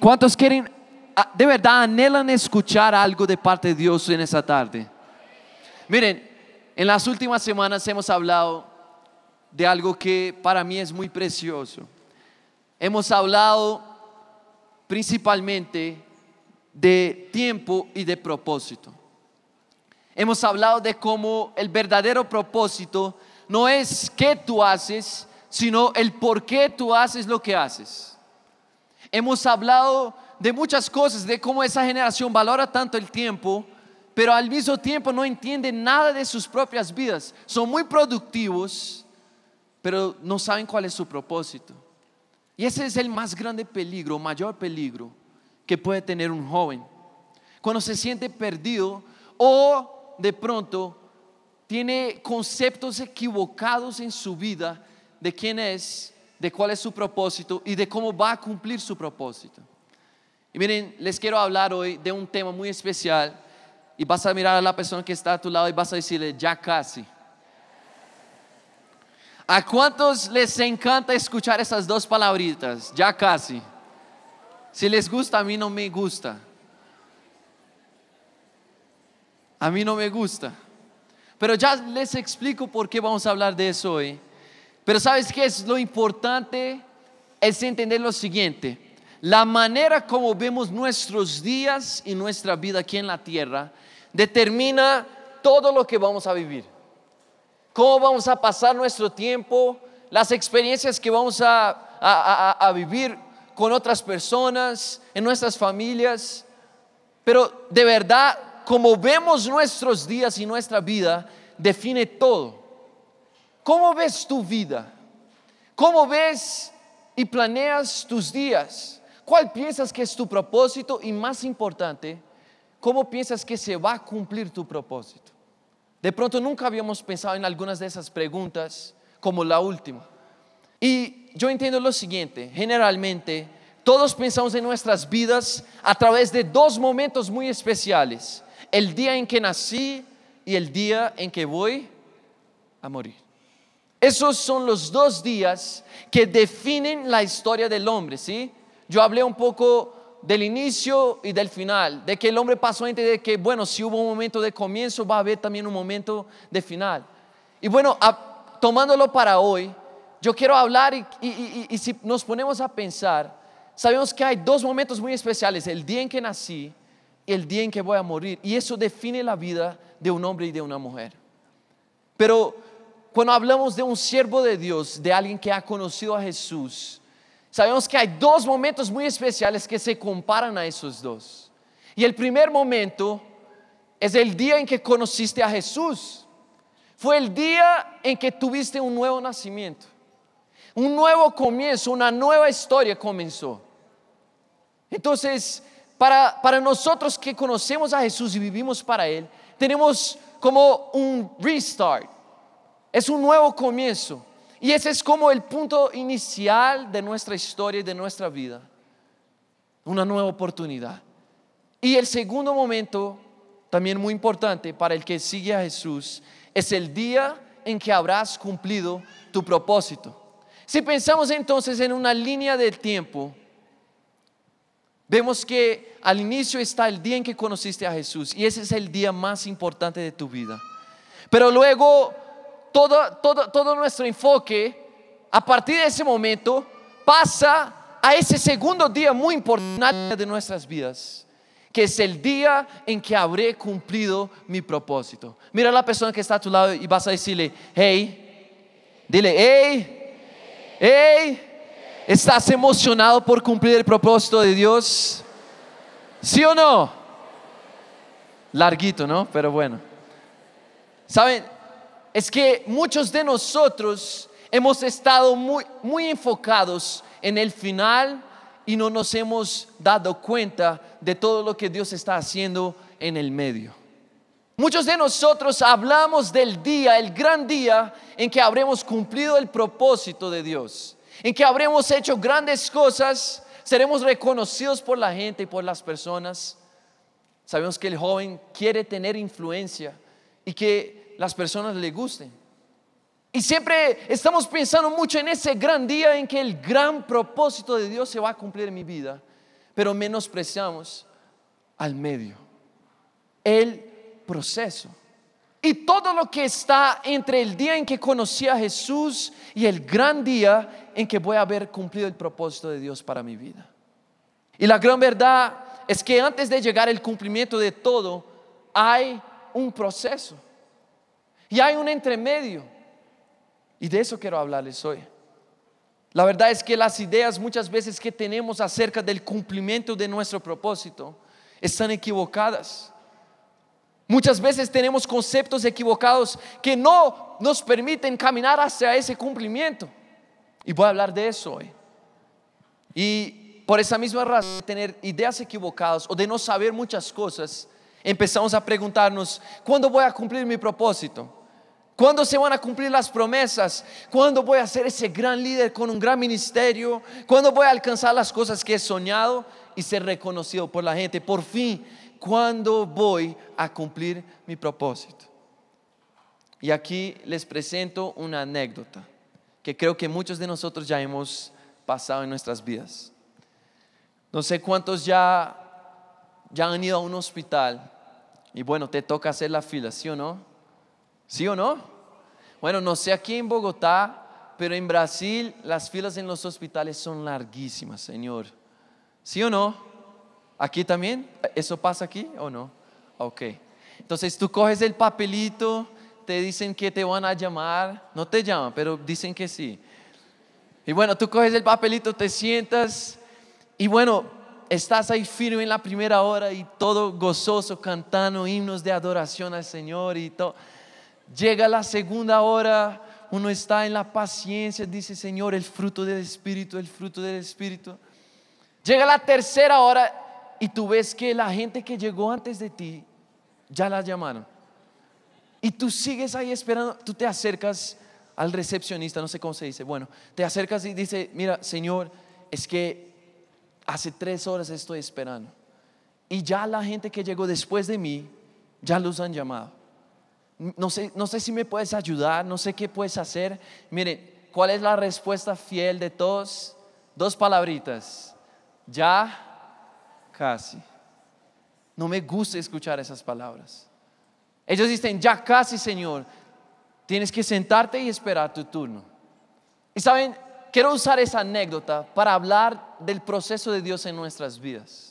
¿Cuántos quieren, ah, de verdad, anhelan escuchar algo de parte de Dios en esa tarde? Miren, en las últimas semanas hemos hablado de algo que para mí es muy precioso. Hemos hablado principalmente de tiempo y de propósito. Hemos hablado de cómo el verdadero propósito no es qué tú haces, sino el por qué tú haces lo que haces. Hemos hablado de muchas cosas, de cómo esa generación valora tanto el tiempo, pero al mismo tiempo no entiende nada de sus propias vidas. Son muy productivos, pero no saben cuál es su propósito. Y ese es el más grande peligro, mayor peligro que puede tener un joven. Cuando se siente perdido o de pronto tiene conceptos equivocados en su vida de quién es, de cuál es su propósito y de cómo va a cumplir su propósito. Y miren, les quiero hablar hoy de un tema muy especial y vas a mirar a la persona que está a tu lado y vas a decirle, ya casi. ¿A cuántos les encanta escuchar esas dos palabritas? Ya casi. Si les gusta, a mí no me gusta. A mí no me gusta. Pero ya les explico por qué vamos a hablar de eso hoy. Pero ¿sabes qué es lo importante? Es entender lo siguiente. La manera como vemos nuestros días y nuestra vida aquí en la tierra determina todo lo que vamos a vivir. Cómo vamos a pasar nuestro tiempo, las experiencias que vamos a, a vivir con otras personas, en nuestras familias. Pero de verdad, como vemos nuestros días y nuestra vida, define todo. ¿Cómo ves tu vida? ¿Cómo ves y planeas tus días? ¿Cuál piensas que es tu propósito? Y más importante, ¿cómo piensas que se va a cumplir tu propósito? De pronto nunca habíamos pensado en algunas de esas preguntas como la última. Y yo entiendo lo siguiente, generalmente todos pensamos en nuestras vidas a través de dos momentos muy especiales, el día en que nací y el día en que voy a morir. Esos son los dos días que definen la historia del hombre, ¿sí? Yo hablé un poco del inicio y del final, de que el hombre pasó entre de que, bueno, si hubo un momento de comienzo, va a haber también un momento de final. Y bueno, tomándolo para hoy, yo quiero hablar y, si nos ponemos a pensar, sabemos que hay dos momentos muy especiales, el día en que nací y el día en que voy a morir. Y eso define la vida de un hombre y de una mujer. Pero cuando hablamos de un siervo de Dios, de alguien que ha conocido a Jesús, Sabemos que hay dos momentos muy especiales que se comparan a esos dos. Y el primer momento es el día en que conociste a Jesús. Fue el día en que tuviste un nuevo nacimiento. Un nuevo comienzo, una nueva historia comenzó. Entonces, para, para nosotros que conocemos a Jesús y vivimos para Él, tenemos como un restart. Es un nuevo comienzo. Y ese es como el punto inicial de nuestra historia y de nuestra vida. Una nueva oportunidad. Y el segundo momento, también muy importante para el que sigue a Jesús, es el día en que habrás cumplido tu propósito. Si pensamos entonces en una línea del tiempo, vemos que al inicio está el día en que conociste a Jesús y ese es el día más importante de tu vida. Pero luego todo, todo, todo nuestro enfoque a partir de ese momento pasa a ese segundo día muy importante de nuestras vidas, que es el día en que habré cumplido mi propósito. Mira a la persona que está a tu lado y vas a decirle, hey, dile, hey, hey, ¿estás emocionado por cumplir el propósito de Dios? ¿Sí o no? Larguito, ¿no? Pero bueno. ¿Saben? Es que muchos de nosotros hemos estado muy, muy enfocados en el final y no nos hemos dado cuenta de todo lo que Dios está haciendo en el medio. Muchos de nosotros hablamos del día, el gran día en que habremos cumplido el propósito de Dios, en que habremos hecho grandes cosas, seremos reconocidos por la gente y por las personas. Sabemos que el joven quiere tener influencia y que las personas le gusten. Y siempre estamos pensando mucho en ese gran día en que el gran propósito de Dios se va a cumplir en mi vida. pero menospreciamos al medio, el proceso. Y todo lo que está entre el día en que conocí a Jesús y el gran día en que voy a haber cumplido el propósito de Dios para mi vida. Y la gran verdad es que antes de llegar al cumplimiento de todo, hay un proceso. Y hay un entremedio. Y de eso quiero hablarles hoy. La verdad es que las ideas muchas veces que tenemos acerca del cumplimiento de nuestro propósito están equivocadas. Muchas veces tenemos conceptos equivocados que no nos permiten caminar hacia ese cumplimiento. Y voy a hablar de eso hoy. Y por esa misma razón de tener ideas equivocadas o de no saber muchas cosas, empezamos a preguntarnos, ¿cuándo voy a cumplir mi propósito? ¿Cuándo se van a cumplir las promesas? ¿Cuándo voy a ser ese gran líder con un gran ministerio? ¿Cuándo voy a alcanzar las cosas que he soñado y ser reconocido por la gente? Por fin, ¿cuándo voy a cumplir mi propósito? Y aquí les presento una anécdota que creo que muchos de nosotros ya hemos pasado en nuestras vidas. No sé cuántos ya, ya han ido a un hospital y bueno, te toca hacer la fila, ¿sí o no? ¿Sí o no? Bueno, no sé aquí en Bogotá, pero en Brasil las filas en los hospitales son larguísimas, Señor. ¿Sí o no? ¿Aquí también? ¿Eso pasa aquí o no? Ok. Entonces tú coges el papelito, te dicen que te van a llamar, no te llaman, pero dicen que sí. Y bueno, tú coges el papelito, te sientas y bueno, estás ahí firme en la primera hora y todo gozoso, cantando himnos de adoración al Señor y todo. Llega la segunda hora, uno está en la paciencia, dice Señor, el fruto del Espíritu, el fruto del Espíritu. Llega la tercera hora y tú ves que la gente que llegó antes de ti ya la llamaron. Y tú sigues ahí esperando, tú te acercas al recepcionista, no sé cómo se dice, bueno, te acercas y dice, mira, Señor, es que hace tres horas estoy esperando. Y ya la gente que llegó después de mí, ya los han llamado no sé, no sé si me puedes ayudar, no sé qué puedes hacer. Mire, ¿cuál es la respuesta fiel de todos? Dos palabritas. Ya, casi. No me gusta escuchar esas palabras. Ellos dicen, ya casi, Señor. Tienes que sentarte y esperar tu turno. Y saben, quiero usar esa anécdota para hablar del proceso de Dios en nuestras vidas.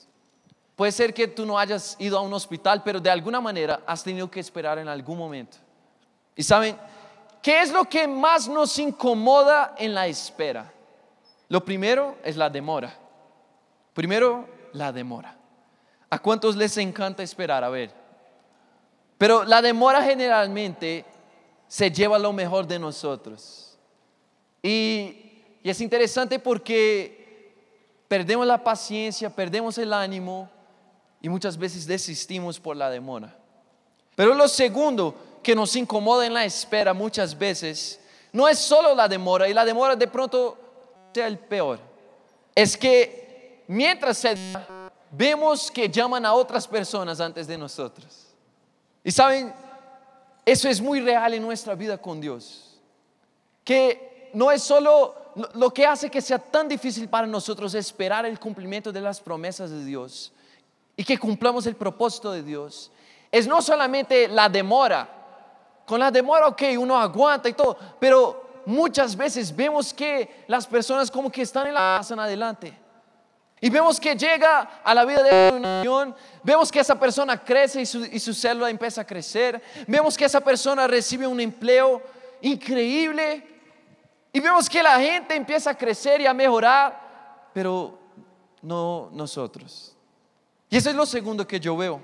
Puede ser que tú no hayas ido a un hospital, pero de alguna manera has tenido que esperar en algún momento. Y saben, ¿qué es lo que más nos incomoda en la espera? Lo primero es la demora. Primero, la demora. ¿A cuántos les encanta esperar? A ver. Pero la demora generalmente se lleva lo mejor de nosotros. Y, y es interesante porque perdemos la paciencia, perdemos el ánimo y muchas veces desistimos por la demora. Pero lo segundo que nos incomoda en la espera muchas veces no es solo la demora, y la demora de pronto sea el peor, es que mientras se vemos que llaman a otras personas antes de nosotros. Y saben, eso es muy real en nuestra vida con Dios. Que no es solo lo que hace que sea tan difícil para nosotros esperar el cumplimiento de las promesas de Dios, y que cumplamos el propósito de Dios, es no solamente la demora. Con la demora, ok, uno aguanta y todo, pero muchas veces vemos que las personas como que están en la pasan adelante. Y vemos que llega a la vida de la unión, vemos que esa persona crece y su, y su célula empieza a crecer, vemos que esa persona recibe un empleo increíble y vemos que la gente empieza a crecer y a mejorar, pero no nosotros. Y eso es lo segundo que yo veo.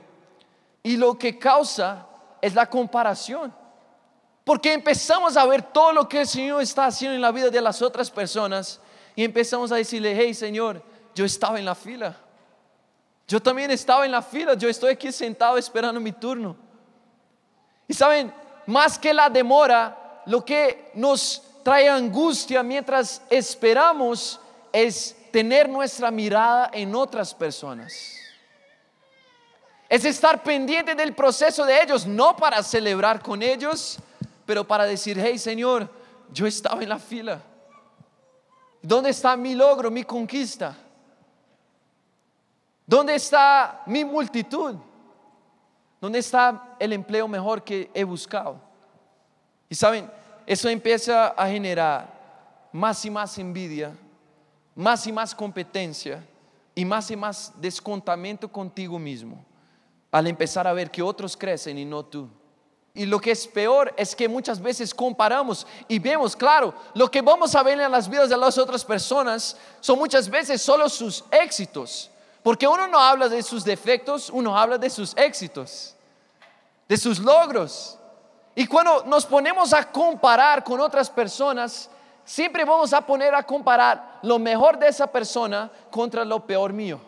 Y lo que causa es la comparación. Porque empezamos a ver todo lo que el Señor está haciendo en la vida de las otras personas y empezamos a decirle, hey Señor, yo estaba en la fila. Yo también estaba en la fila, yo estoy aquí sentado esperando mi turno. Y saben, más que la demora, lo que nos trae angustia mientras esperamos es tener nuestra mirada en otras personas. Es estar pendiente del proceso de ellos, no para celebrar con ellos, pero para decir, hey Señor, yo estaba en la fila. ¿Dónde está mi logro, mi conquista? ¿Dónde está mi multitud? ¿Dónde está el empleo mejor que he buscado? Y saben, eso empieza a generar más y más envidia, más y más competencia y más y más descontamiento contigo mismo al empezar a ver que otros crecen y no tú. Y lo que es peor es que muchas veces comparamos y vemos, claro, lo que vamos a ver en las vidas de las otras personas son muchas veces solo sus éxitos. Porque uno no habla de sus defectos, uno habla de sus éxitos, de sus logros. Y cuando nos ponemos a comparar con otras personas, siempre vamos a poner a comparar lo mejor de esa persona contra lo peor mío.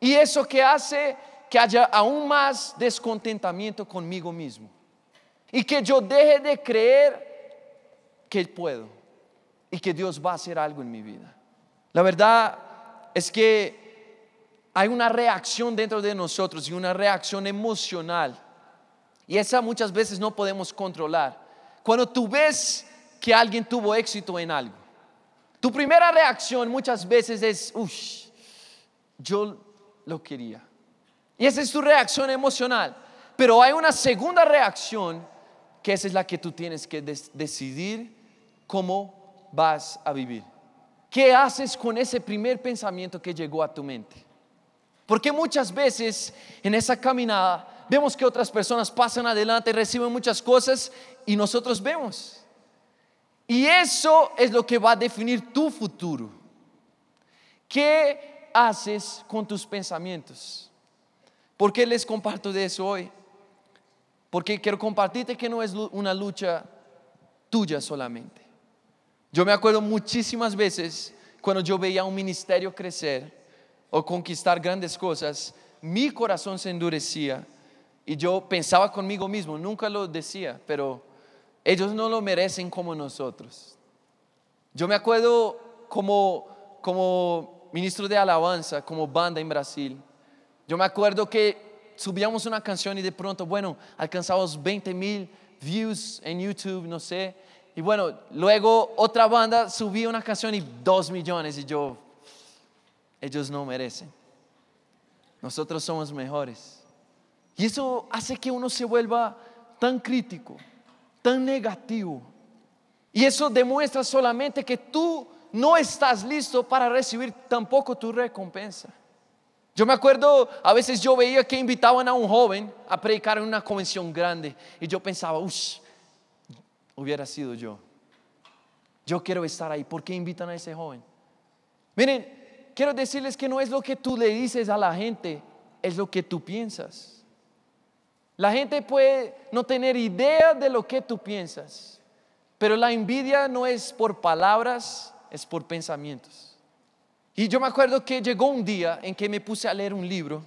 Y eso que hace que haya aún más descontentamiento conmigo mismo y que yo deje de creer que puedo y que Dios va a hacer algo en mi vida. La verdad es que hay una reacción dentro de nosotros y una reacción emocional. Y esa muchas veces no podemos controlar. Cuando tú ves que alguien tuvo éxito en algo, tu primera reacción muchas veces es, uff, yo lo quería. Y esa es tu reacción emocional. Pero hay una segunda reacción que esa es la que tú tienes que decidir cómo vas a vivir. ¿Qué haces con ese primer pensamiento que llegó a tu mente? Porque muchas veces en esa caminada vemos que otras personas pasan adelante, reciben muchas cosas y nosotros vemos. Y eso es lo que va a definir tu futuro. ¿Qué haces con tus pensamientos? ¿Por qué les comparto de eso hoy? Porque quiero compartirte que no es una lucha tuya solamente. Yo me acuerdo muchísimas veces cuando yo veía un ministerio crecer o conquistar grandes cosas, mi corazón se endurecía y yo pensaba conmigo mismo, nunca lo decía, pero ellos no lo merecen como nosotros. Yo me acuerdo como, como ministro de alabanza, como banda en Brasil, yo me acuerdo que subíamos una canción y de pronto, bueno, alcanzamos 20 mil views en YouTube, no sé. Y bueno, luego otra banda subía una canción y 2 millones y yo, ellos no merecen. Nosotros somos mejores. Y eso hace que uno se vuelva tan crítico, tan negativo. Y eso demuestra solamente que tú no estás listo para recibir tampoco tu recompensa. Yo me acuerdo, a veces yo veía que invitaban a un joven a predicar en una convención grande y yo pensaba, uff, hubiera sido yo. Yo quiero estar ahí. ¿Por qué invitan a ese joven? Miren, quiero decirles que no es lo que tú le dices a la gente, es lo que tú piensas. La gente puede no tener idea de lo que tú piensas, pero la envidia no es por palabras, es por pensamientos. Y yo me acuerdo que llegó un día en que me puse a leer un libro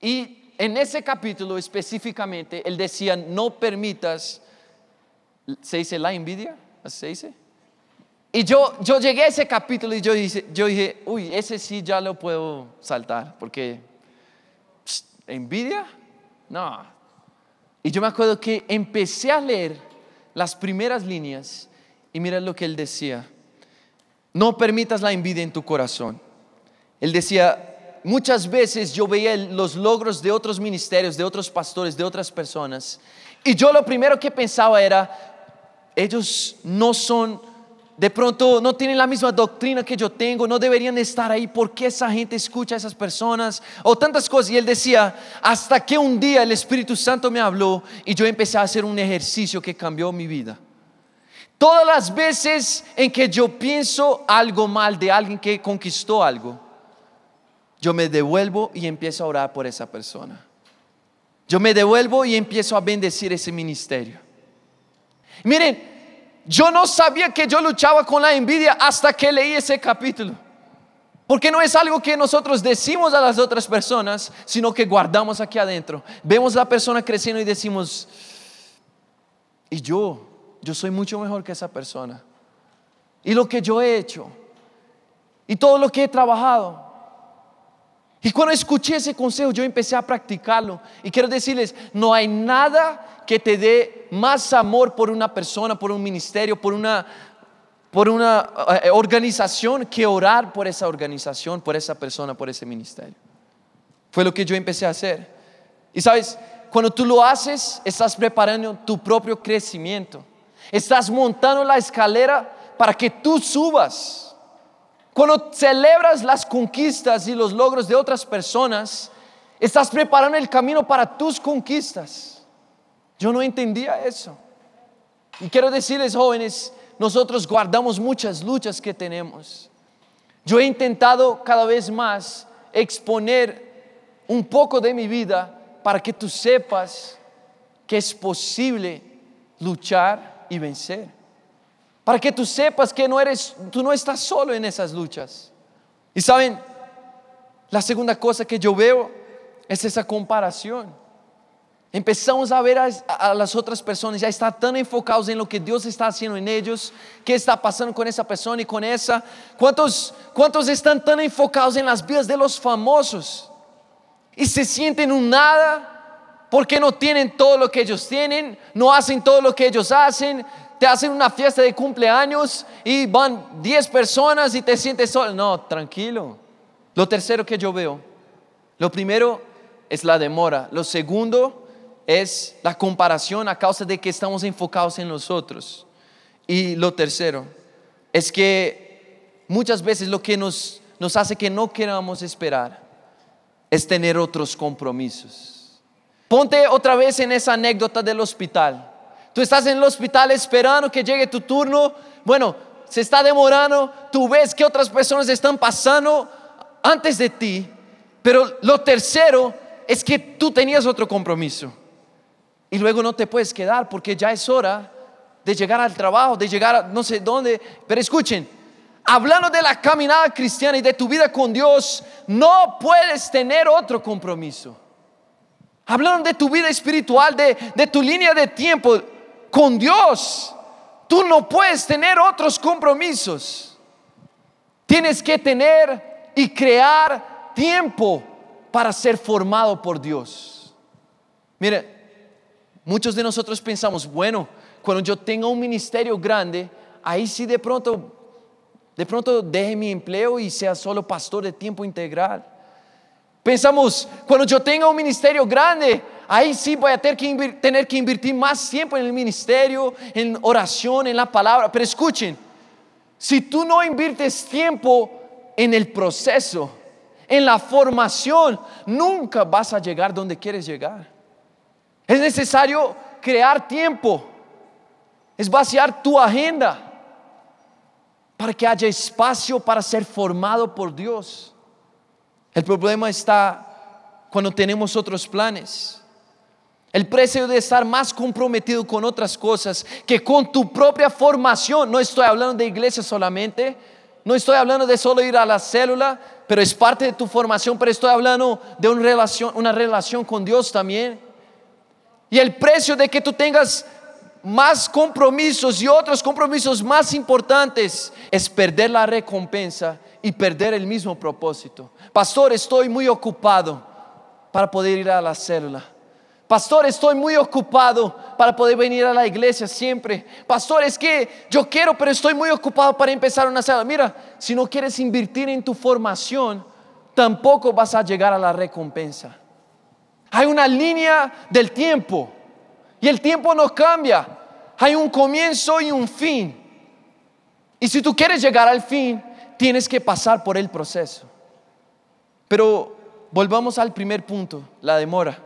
y en ese capítulo específicamente él decía, no permitas, ¿se dice la envidia? ¿Se dice? Y yo, yo llegué a ese capítulo y yo dije, yo dije, uy, ese sí ya lo puedo saltar, porque envidia, no. Y yo me acuerdo que empecé a leer las primeras líneas y mira lo que él decía. No permitas la envidia en tu corazón. Él decía, muchas veces yo veía los logros de otros ministerios, de otros pastores, de otras personas, y yo lo primero que pensaba era, ellos no son, de pronto no tienen la misma doctrina que yo tengo, no deberían estar ahí, ¿por qué esa gente escucha a esas personas? O tantas cosas. Y él decía, hasta que un día el Espíritu Santo me habló y yo empecé a hacer un ejercicio que cambió mi vida. Todas las veces en que yo pienso algo mal de alguien que conquistó algo, yo me devuelvo y empiezo a orar por esa persona. Yo me devuelvo y empiezo a bendecir ese ministerio. Miren, yo no sabía que yo luchaba con la envidia hasta que leí ese capítulo. Porque no es algo que nosotros decimos a las otras personas, sino que guardamos aquí adentro. Vemos a la persona creciendo y decimos, ¿y yo? Yo soy mucho mejor que esa persona. Y lo que yo he hecho. Y todo lo que he trabajado. Y cuando escuché ese consejo, yo empecé a practicarlo. Y quiero decirles, no hay nada que te dé más amor por una persona, por un ministerio, por una, por una eh, organización que orar por esa organización, por esa persona, por ese ministerio. Fue lo que yo empecé a hacer. Y sabes, cuando tú lo haces, estás preparando tu propio crecimiento. Estás montando la escalera para que tú subas. Cuando celebras las conquistas y los logros de otras personas, estás preparando el camino para tus conquistas. Yo no entendía eso. Y quiero decirles, jóvenes, nosotros guardamos muchas luchas que tenemos. Yo he intentado cada vez más exponer un poco de mi vida para que tú sepas que es posible luchar y vencer. Para que tú sepas que no eres, tú no estás solo en esas luchas. Y saben, la segunda cosa que yo veo es esa comparación. Empezamos a ver a, las otras personas, ya están tan enfocados en lo que Dios está haciendo en ellos, qué está pasando con esa persona y con esa. ¿Cuántos, cuántos están tan enfocados en las vidas de los famosos y se sienten un nada porque no tienen todo lo que ellos tienen, no hacen todo lo que ellos hacen? Te hacen una fiesta de cumpleaños y van 10 personas y te sientes solo. No, tranquilo. Lo tercero que yo veo, lo primero es la demora. Lo segundo es la comparación a causa de que estamos enfocados en nosotros. Y lo tercero es que muchas veces lo que nos, nos hace que no queramos esperar es tener otros compromisos. Ponte otra vez en esa anécdota del hospital. Tú estás en el hospital esperando que llegue tu turno. Bueno, se está demorando. Tú ves que otras personas están pasando antes de ti. Pero lo tercero es que tú tenías otro compromiso y luego no te puedes quedar porque ya es hora de llegar al trabajo, de llegar a no sé dónde. Pero escuchen, hablando de la caminada cristiana y de tu vida con Dios, no puedes tener otro compromiso. Hablando de tu vida espiritual, de, de tu línea de tiempo con Dios, tú no puedes tener otros compromisos. Tienes que tener y crear tiempo para ser formado por Dios. Mire, Muchos de nosotros pensamos, bueno, cuando yo tenga un ministerio grande, ahí sí de pronto, de pronto deje mi empleo y sea solo pastor de tiempo integral. Pensamos, cuando yo tenga un ministerio grande, ahí sí voy a tener que, tener que invertir más tiempo en el ministerio, en oración, en la palabra. Pero escuchen, si tú no inviertes tiempo en el proceso, en la formación, nunca vas a llegar donde quieres llegar. Es necesario crear tiempo, es vaciar tu agenda para que haya espacio para ser formado por Dios. El problema está cuando tenemos otros planes. El precio de estar más comprometido con otras cosas que con tu propia formación. No estoy hablando de iglesia solamente, no estoy hablando de solo ir a la célula, pero es parte de tu formación, pero estoy hablando de una relación, una relación con Dios también. Y el precio de que tú tengas más compromisos y otros compromisos más importantes es perder la recompensa y perder el mismo propósito. Pastor, estoy muy ocupado para poder ir a la célula. Pastor, estoy muy ocupado para poder venir a la iglesia siempre. Pastor, es que yo quiero, pero estoy muy ocupado para empezar una célula. Mira, si no quieres invertir en tu formación, tampoco vas a llegar a la recompensa. Hay una línea del tiempo y el tiempo no cambia. Hay un comienzo y un fin. Y si tú quieres llegar al fin, tienes que pasar por el proceso. Pero volvamos al primer punto, la demora.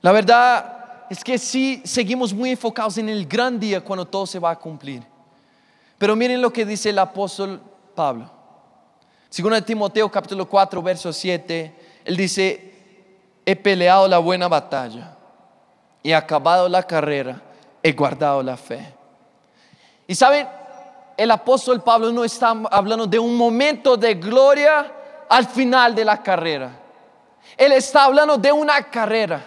La verdad es que sí seguimos muy enfocados en el gran día cuando todo se va a cumplir. Pero miren lo que dice el apóstol Pablo. Según de Timoteo capítulo 4, verso 7, él dice, he peleado la buena batalla, he acabado la carrera, he guardado la fe. Y saben, el apóstol Pablo no está hablando de un momento de gloria al final de la carrera. Él está hablando de una carrera.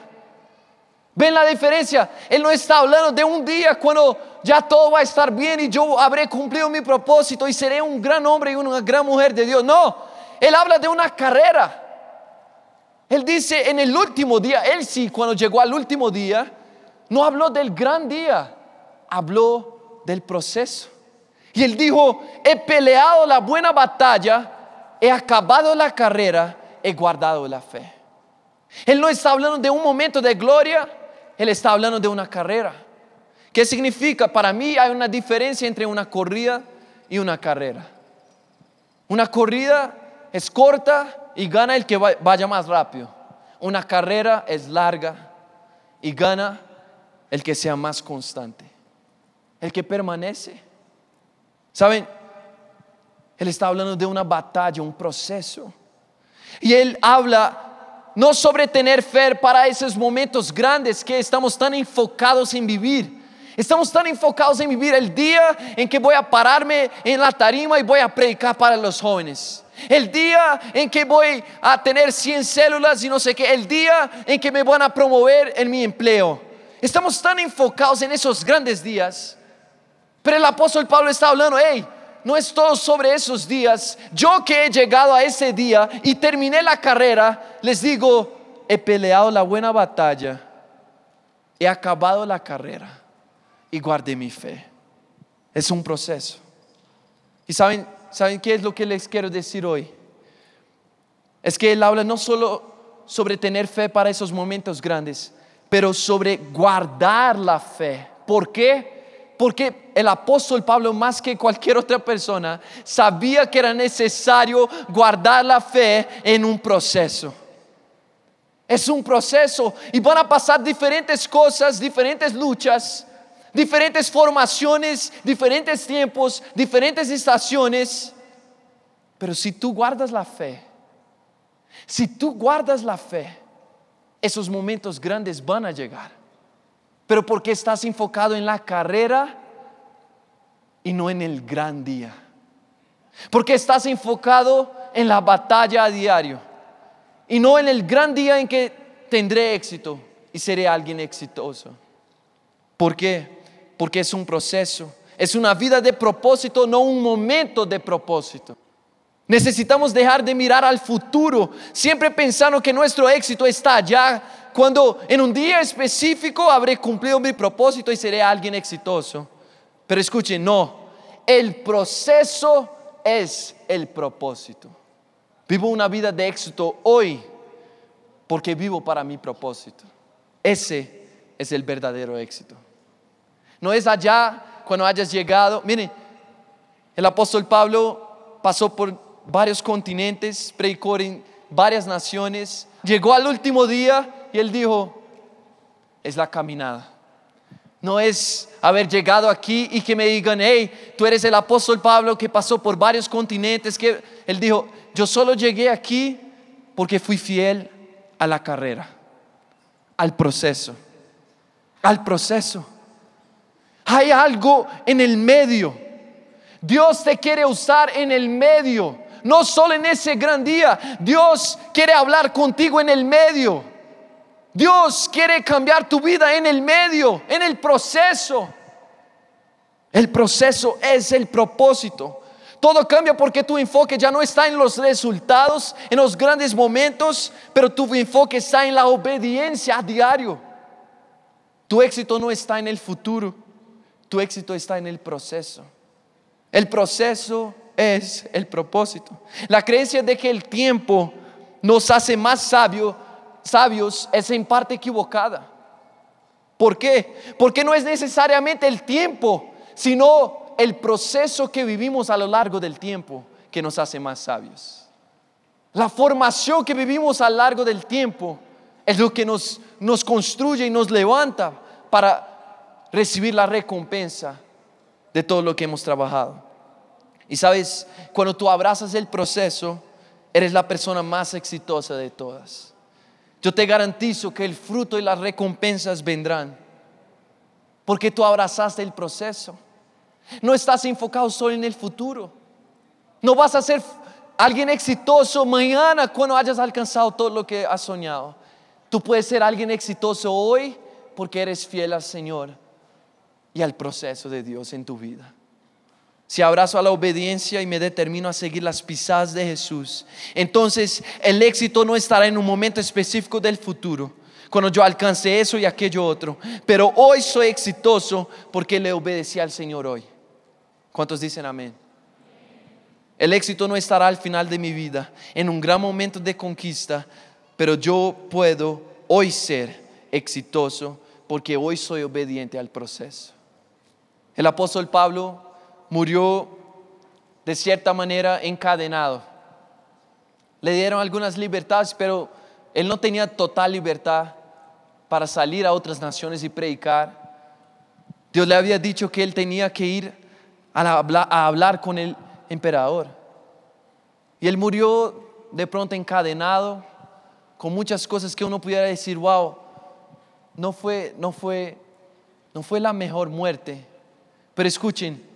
¿Ven la diferencia? Él no está hablando de un día cuando ya todo va a estar bien y yo habré cumplido mi propósito y seré un gran hombre y una gran mujer de Dios. No, él habla de una carrera. Él dice en el último día, él sí, cuando llegó al último día, no habló del gran día, habló del proceso. Y él dijo, he peleado la buena batalla, he acabado la carrera, he guardado la fe. Él no está hablando de un momento de gloria, Él está hablando de una carrera. ¿Qué significa? Para mí hay una diferencia entre una corrida y una carrera. Una corrida es corta y gana el que vaya más rápido. Una carrera es larga y gana el que sea más constante, el que permanece. ¿Saben? Él está hablando de una batalla, un proceso. Y él habla no sobre tener fe para esos momentos grandes que estamos tan enfocados en vivir. Estamos tan enfocados en vivir el día en que voy a pararme en la tarima y voy a predicar para los jóvenes. El día en que voy a tener 100 células y no sé qué. El día en que me van a promover en mi empleo. Estamos tan enfocados en esos grandes días. Pero el apóstol Pablo está hablando, hey, no es todo sobre esos días. Yo que he llegado a ese día y terminé la carrera, les digo, he peleado la buena batalla, he acabado la carrera y guardé mi fe. Es un proceso. ¿Y saben, saben qué es lo que les quiero decir hoy? Es que él habla no solo sobre tener fe para esos momentos grandes, pero sobre guardar la fe. ¿Por qué? Porque el apóstol Pablo, más que cualquier otra persona, sabía que era necesario guardar la fe en un proceso. Es un proceso y van a pasar diferentes cosas, diferentes luchas, diferentes formaciones, diferentes tiempos, diferentes estaciones. Pero si tú guardas la fe, si tú guardas la fe, esos momentos grandes van a llegar pero porque estás enfocado en la carrera y no en el gran día. Porque estás enfocado en la batalla a diario y no en el gran día en que tendré éxito y seré alguien exitoso. ¿Por qué? Porque es un proceso, es una vida de propósito, no un momento de propósito. Necesitamos dejar de mirar al futuro, siempre pensando que nuestro éxito está allá cuando en un día específico habré cumplido mi propósito y seré alguien exitoso. Pero escuchen, no, el proceso es el propósito. Vivo una vida de éxito hoy porque vivo para mi propósito. Ese es el verdadero éxito. No es allá cuando hayas llegado. Miren, el apóstol Pablo pasó por varios continentes, predicó en varias naciones, llegó al último día y él dijo, es la caminada. No es haber llegado aquí y que me digan, hey, tú eres el apóstol Pablo que pasó por varios continentes. Que él dijo, yo solo llegué aquí porque fui fiel a la carrera, al proceso, al proceso. Hay algo en el medio. Dios te quiere usar en el medio, no solo en ese gran día. Dios quiere hablar contigo en el medio. Dios quiere cambiar tu vida en el medio, en el proceso. El proceso es el propósito. Todo cambia porque tu enfoque ya no está en los resultados, en los grandes momentos, pero tu enfoque está en la obediencia a diario. Tu éxito no está en el futuro, tu éxito está en el proceso. El proceso es el propósito. La creencia de que el tiempo nos hace más sabios sabios es en parte equivocada. ¿Por qué? Porque no es necesariamente el tiempo, sino el proceso que vivimos a lo largo del tiempo que nos hace más sabios. La formación que vivimos a lo largo del tiempo es lo que nos, nos construye y nos levanta para recibir la recompensa de todo lo que hemos trabajado. Y sabes, cuando tú abrazas el proceso, eres la persona más exitosa de todas. Yo te garantizo que el fruto y las recompensas vendrán. Porque tú abrazaste el proceso. No estás enfocado solo en el futuro. No vas a ser alguien exitoso mañana cuando hayas alcanzado todo lo que has soñado. Tú puedes ser alguien exitoso hoy porque eres fiel al Señor y al proceso de Dios en tu vida si abrazo a la obediencia y me determino a seguir las pisadas de Jesús, entonces el éxito no estará en un momento específico del futuro, cuando yo alcance eso y aquello otro, pero hoy soy exitoso porque le obedecí al Señor hoy. ¿Cuántos dicen amén? El éxito no estará al final de mi vida, en un gran momento de conquista, pero yo puedo hoy ser exitoso porque hoy soy obediente al proceso. El apóstol Pablo murió de cierta manera encadenado. Le dieron algunas libertades, pero él no tenía total libertad para salir a otras naciones y predicar. Dios le había dicho que él tenía que ir a, hablar con el emperador. Y él murió de pronto encadenado con muchas cosas que uno pudiera decir, wow, no fue, no fue, no fue la mejor muerte. Pero escuchen,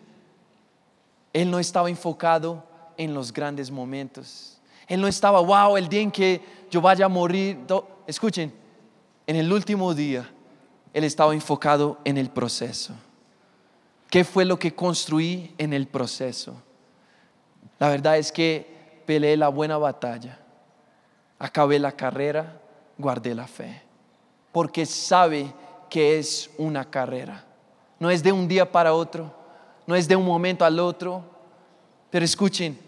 él no estaba enfocado en los grandes momentos. Él no estaba, wow, el día en que yo vaya a morir. Escuchen, en el último día, él estaba enfocado en el proceso. ¿Qué fue lo que construí en el proceso? La verdad es que peleé la buena batalla, acabé la carrera, guardé la fe, porque sabe que es una carrera. No es de un día para otro, no es de un momento al otro. Pero escuchen,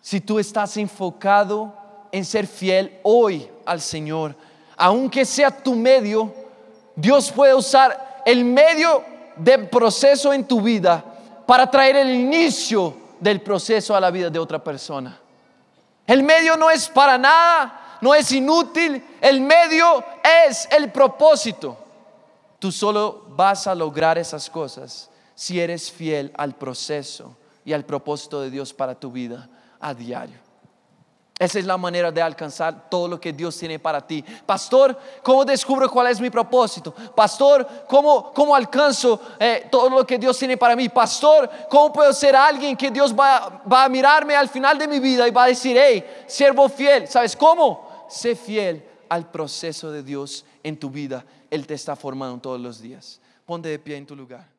si tú estás enfocado en ser fiel hoy al Señor, aunque sea tu medio, Dios puede usar el medio del proceso en tu vida para traer el inicio del proceso a la vida de otra persona. El medio no es para nada, no es inútil, el medio es el propósito. Tú solo vas a lograr esas cosas si eres fiel al proceso y al propósito de Dios para tu vida a diario. Esa es la manera de alcanzar todo lo que Dios tiene para ti. Pastor, ¿cómo descubro cuál es mi propósito? Pastor, ¿cómo, cómo alcanzo eh, todo lo que Dios tiene para mí? Pastor, ¿cómo puedo ser alguien que Dios va, va a mirarme al final de mi vida y va a decir, hey, siervo fiel? ¿Sabes cómo? Sé fiel al proceso de Dios en tu vida. Él te está formando todos los días. Ponte de pie en tu lugar.